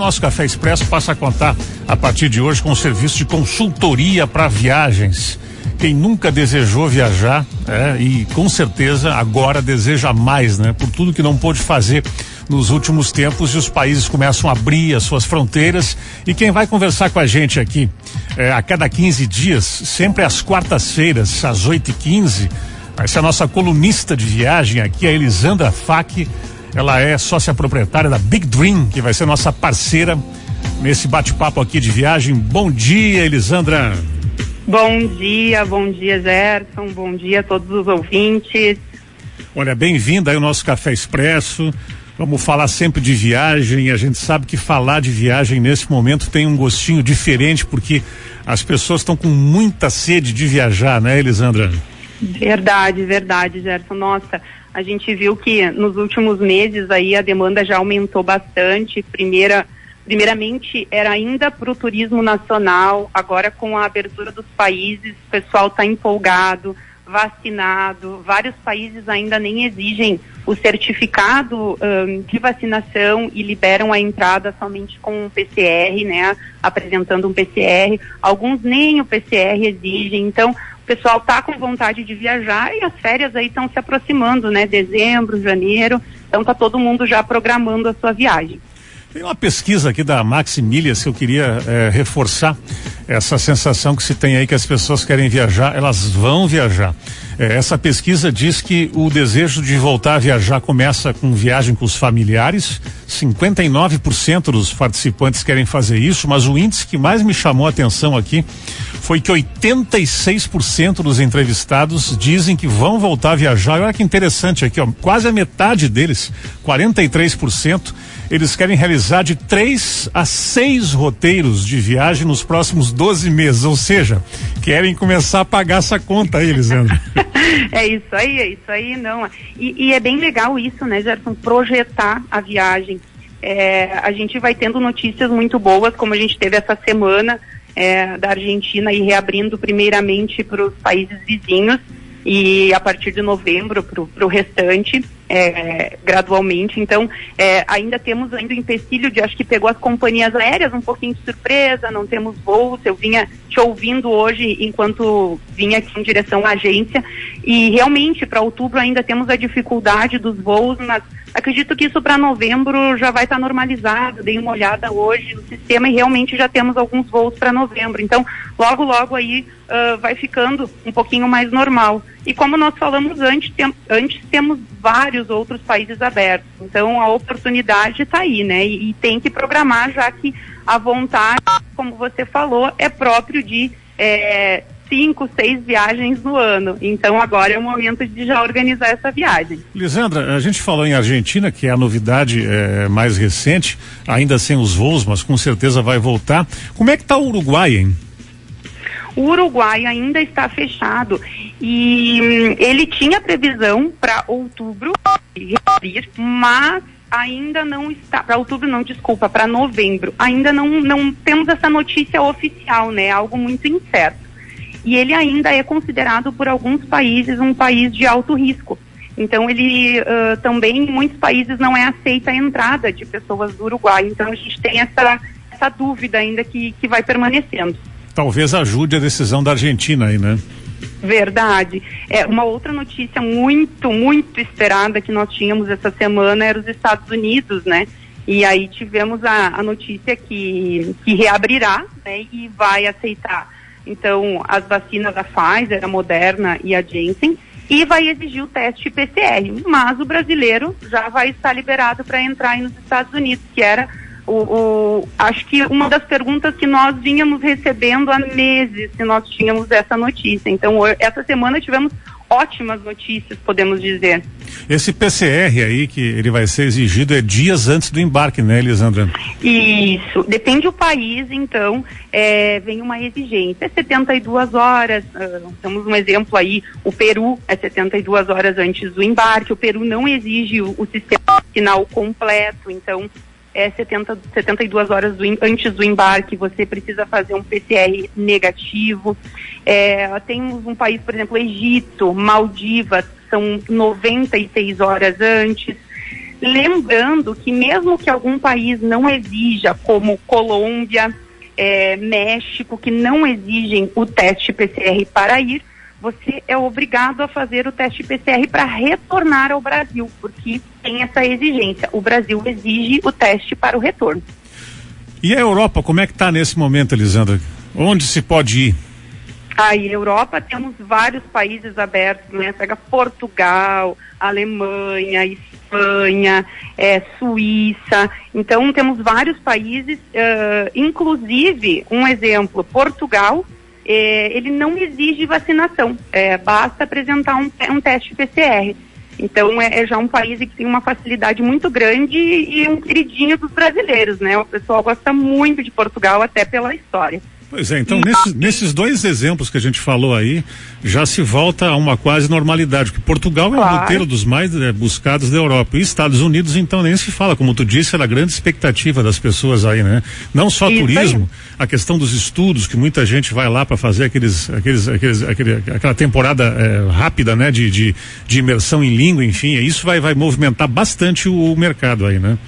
Nosso Café Expresso passa a contar a partir de hoje com o serviço de consultoria para viagens. Quem nunca desejou viajar é, e com certeza agora deseja mais, né? Por tudo que não pôde fazer nos últimos tempos e os países começam a abrir as suas fronteiras. E quem vai conversar com a gente aqui é, a cada 15 dias, sempre às quartas-feiras, às 8 e 15 vai ser a nossa colunista de viagem aqui, a Elisandra Fac. Ela é sócia proprietária da Big Dream, que vai ser nossa parceira nesse bate-papo aqui de viagem. Bom dia, Elisandra. Bom dia, bom dia, Gerson. Bom dia a todos os ouvintes. Olha, bem-vinda aí ao nosso Café Expresso. Vamos falar sempre de viagem. A gente sabe que falar de viagem nesse momento tem um gostinho diferente, porque as pessoas estão com muita sede de viajar, né, Elisandra? Verdade, verdade, Gerson. Nossa, a gente viu que nos últimos meses aí a demanda já aumentou bastante. Primeira, primeiramente era ainda para o turismo nacional, agora com a abertura dos países, o pessoal está empolgado, vacinado. Vários países ainda nem exigem o certificado um, de vacinação e liberam a entrada somente com um PCR, né? Apresentando um PCR. Alguns nem o PCR exigem. Então, pessoal está com vontade de viajar e as férias aí estão se aproximando, né? Dezembro, janeiro, então está todo mundo já programando a sua viagem. Tem uma pesquisa aqui da Maximilias que eu queria é, reforçar essa sensação que se tem aí que as pessoas querem viajar, elas vão viajar. É, essa pesquisa diz que o desejo de voltar a viajar começa com viagem com os familiares. 59% dos participantes querem fazer isso, mas o índice que mais me chamou a atenção aqui foi que 86% dos entrevistados dizem que vão voltar a viajar. Olha que interessante aqui, ó, quase a metade deles, 43%, eles querem realizar de três a seis roteiros de viagem nos próximos 12 meses, ou seja, querem começar a pagar essa conta aí, Elisandro. é isso aí, é isso aí, não. E, e é bem legal isso, né, Gerson, projetar a viagem. É, a gente vai tendo notícias muito boas, como a gente teve essa semana é, da Argentina e reabrindo primeiramente para os países vizinhos e a partir de novembro para o restante é, gradualmente. Então, é, ainda temos ainda o empecilho de, acho que pegou as companhias aéreas um pouquinho de surpresa, não temos voos. Eu vinha te ouvindo hoje enquanto vinha aqui em direção à agência e realmente para outubro ainda temos a dificuldade dos voos, mas acredito que isso para novembro já vai estar tá normalizado. Dei uma olhada hoje no sistema e realmente já temos alguns voos para novembro. Então, logo, logo aí uh, vai ficando um pouquinho mais normal. E como nós falamos antes, tem, antes temos vários outros países abertos. Então a oportunidade está aí, né? E, e, tem que programar, já que a vontade, como você falou, é próprio de é, cinco, seis viagens no ano. Então agora é o momento de já organizar essa viagem. Lisandra, a gente falou em Argentina, que é a novidade é, mais recente, ainda sem os voos, mas com certeza vai voltar. Como é que está o Uruguai, hein? O Uruguai ainda está fechado. E hum, ele tinha previsão para outubro reabrir, mas ainda não está para outubro não desculpa para novembro. Ainda não não temos essa notícia oficial né? Algo muito incerto. E ele ainda é considerado por alguns países um país de alto risco. Então ele uh, também em muitos países não é aceita a entrada de pessoas do Uruguai. Então a gente tem essa essa dúvida ainda que que vai permanecendo talvez ajude a decisão da Argentina aí, né? Verdade. É, uma outra notícia muito, muito esperada que nós tínhamos essa semana era os Estados Unidos, né? E aí tivemos a, a notícia que, que reabrirá, né? E vai aceitar, então, as vacinas da Pfizer, a Moderna e a Janssen, e vai exigir o teste PCR. Mas o brasileiro já vai estar liberado para entrar nos Estados Unidos, que era o, o, acho que uma das perguntas que nós vínhamos recebendo há meses, se nós tínhamos essa notícia. Então, essa semana tivemos ótimas notícias, podemos dizer. Esse PCR aí que ele vai ser exigido é dias antes do embarque, né, Elisandra? Isso. Depende do país, então, é, vem uma exigência. É 72 horas. Uh, temos um exemplo aí, o Peru é 72 horas antes do embarque. O Peru não exige o, o sistema final completo, então é 70, 72 horas do, antes do embarque, você precisa fazer um PCR negativo. É, temos um país, por exemplo, Egito, Maldivas, são 96 horas antes. Lembrando que mesmo que algum país não exija, como Colômbia, é, México, que não exigem o teste PCR para ir, você é obrigado a fazer o teste PCR para retornar ao Brasil, porque tem essa exigência. O Brasil exige o teste para o retorno. E a Europa, como é que está nesse momento, Elisandra? Onde se pode ir? Aí, Europa, temos vários países abertos, né? Pega Portugal, Alemanha, Espanha, é, Suíça. Então, temos vários países, uh, inclusive, um exemplo, Portugal, é, ele não exige vacinação, é, basta apresentar um, um teste PCR. Então é, é, já um país que tem uma facilidade muito grande e, um queridinho dos brasileiros, né? O pessoal gosta muito de Portugal até pela história. Pois é, então nesses, nesses, dois exemplos que a gente falou aí, já se volta a uma quase normalidade, porque Portugal claro. é o roteiro dos mais é, buscados da Europa. E Estados Unidos, então, nem se fala, como tu disse, era a grande expectativa das pessoas aí, né? Não só Isso turismo, aí. a questão dos estudos, que muita gente vai lá para fazer aqueles, aqueles, aqueles, aquele, aquela temporada é, rápida, né? De, de, de imersão em língua, enfim, isso vai, vai movimentar bastante o, o mercado aí, né?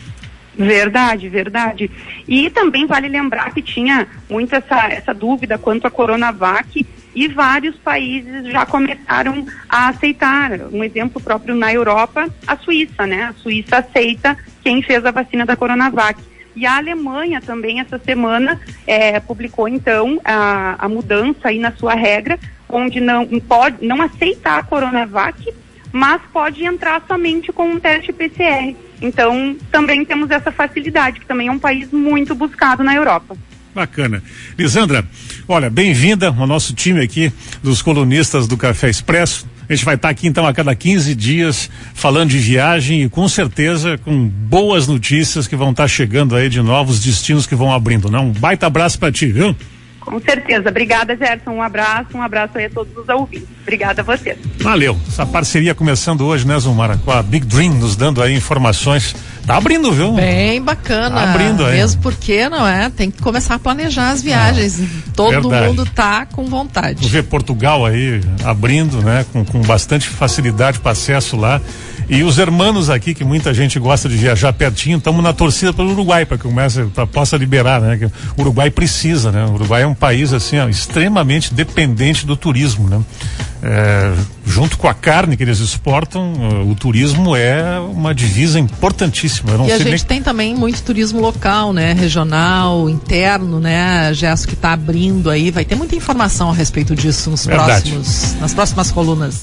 Verdade, verdade. E também vale lembrar que tinha muito essa, essa dúvida quanto à Coronavac e vários países já começaram a aceitar. Um exemplo próprio na Europa, a Suíça, né? A Suíça aceita quem fez a vacina da Coronavac. E a Alemanha também, essa semana, é, publicou então a, a mudança aí na sua regra, onde não pode não aceitar a Coronavac, mas pode entrar somente com um teste PCR. Então, também temos essa facilidade, que também é um país muito buscado na Europa. Bacana. Lisandra, olha, bem-vinda ao nosso time aqui dos colunistas do Café Expresso. A gente vai estar aqui então a cada 15 dias falando de viagem e com certeza com boas notícias que vão estar chegando aí de novos destinos que vão abrindo, não? Um baita abraço para ti, viu? Com certeza. Obrigada, Gerson. Um abraço, um abraço aí a todos os ouvintes. Obrigada a você. Valeu. Essa parceria começando hoje, né, Zumara? Com a Big Dream nos dando aí informações. Tá abrindo, viu? Bem bacana. Tá abrindo aí. Mesmo porque, não é? Tem que começar a planejar as viagens. Ah, Todo verdade. mundo tá com vontade. Vê Portugal aí abrindo, né? Com, com bastante facilidade para acesso lá. E os hermanos aqui, que muita gente gosta de viajar pertinho, estamos na torcida pelo Uruguai para que comece, pra, possa liberar, né? Que o Uruguai precisa, né? O Uruguai é um país assim, ó, extremamente dependente do turismo, né? É, junto com a carne que eles exportam, o turismo é uma divisa importantíssima. e a gente nem... tem também muito turismo local, né? Regional, interno, né? Gesto que está abrindo aí, vai ter muita informação a respeito disso nos próximos, nas próximas colunas.